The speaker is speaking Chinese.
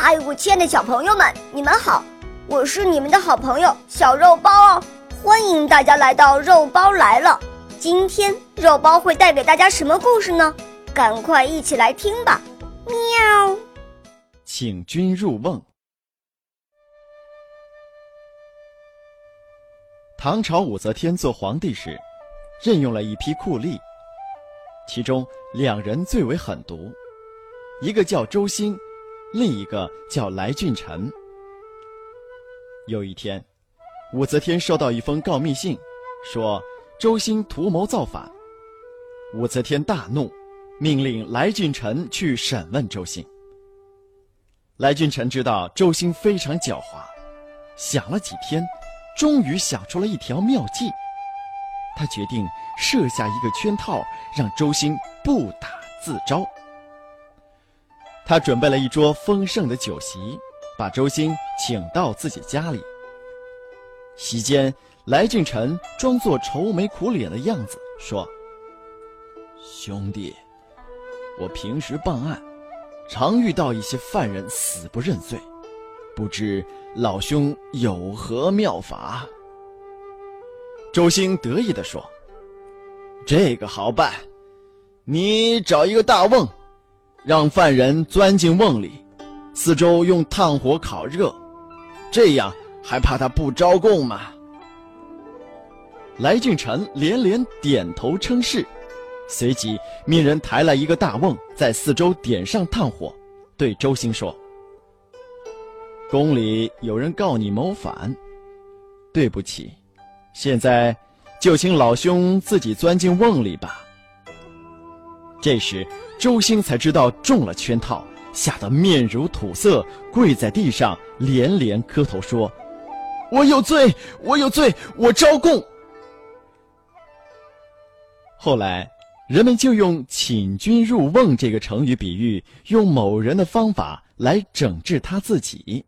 嗨，我亲爱的小朋友们，你们好！我是你们的好朋友小肉包哦，欢迎大家来到肉包来了。今天肉包会带给大家什么故事呢？赶快一起来听吧！喵。请君入瓮。唐朝武则天做皇帝时，任用了一批酷吏，其中两人最为狠毒，一个叫周兴，另一个叫来俊臣。有一天，武则天收到一封告密信，说周兴图谋造反。武则天大怒，命令来俊臣去审问周兴。来俊臣知道周兴非常狡猾，想了几天。终于想出了一条妙计，他决定设下一个圈套，让周兴不打自招。他准备了一桌丰盛的酒席，把周兴请到自己家里。席间，来俊臣装作愁眉苦脸的样子说：“兄弟，我平时办案，常遇到一些犯人死不认罪。”不知老兄有何妙法？周兴得意地说：“这个好办，你找一个大瓮，让犯人钻进瓮里，四周用炭火烤热，这样还怕他不招供吗？”来俊臣连连点头称是，随即命人抬来一个大瓮，在四周点上炭火，对周兴说。宫里有人告你谋反，对不起，现在就请老兄自己钻进瓮里吧。这时，周兴才知道中了圈套，吓得面如土色，跪在地上连连磕头说：“我有罪，我有罪，我招供。”后来，人们就用“请君入瓮”这个成语比喻用某人的方法来整治他自己。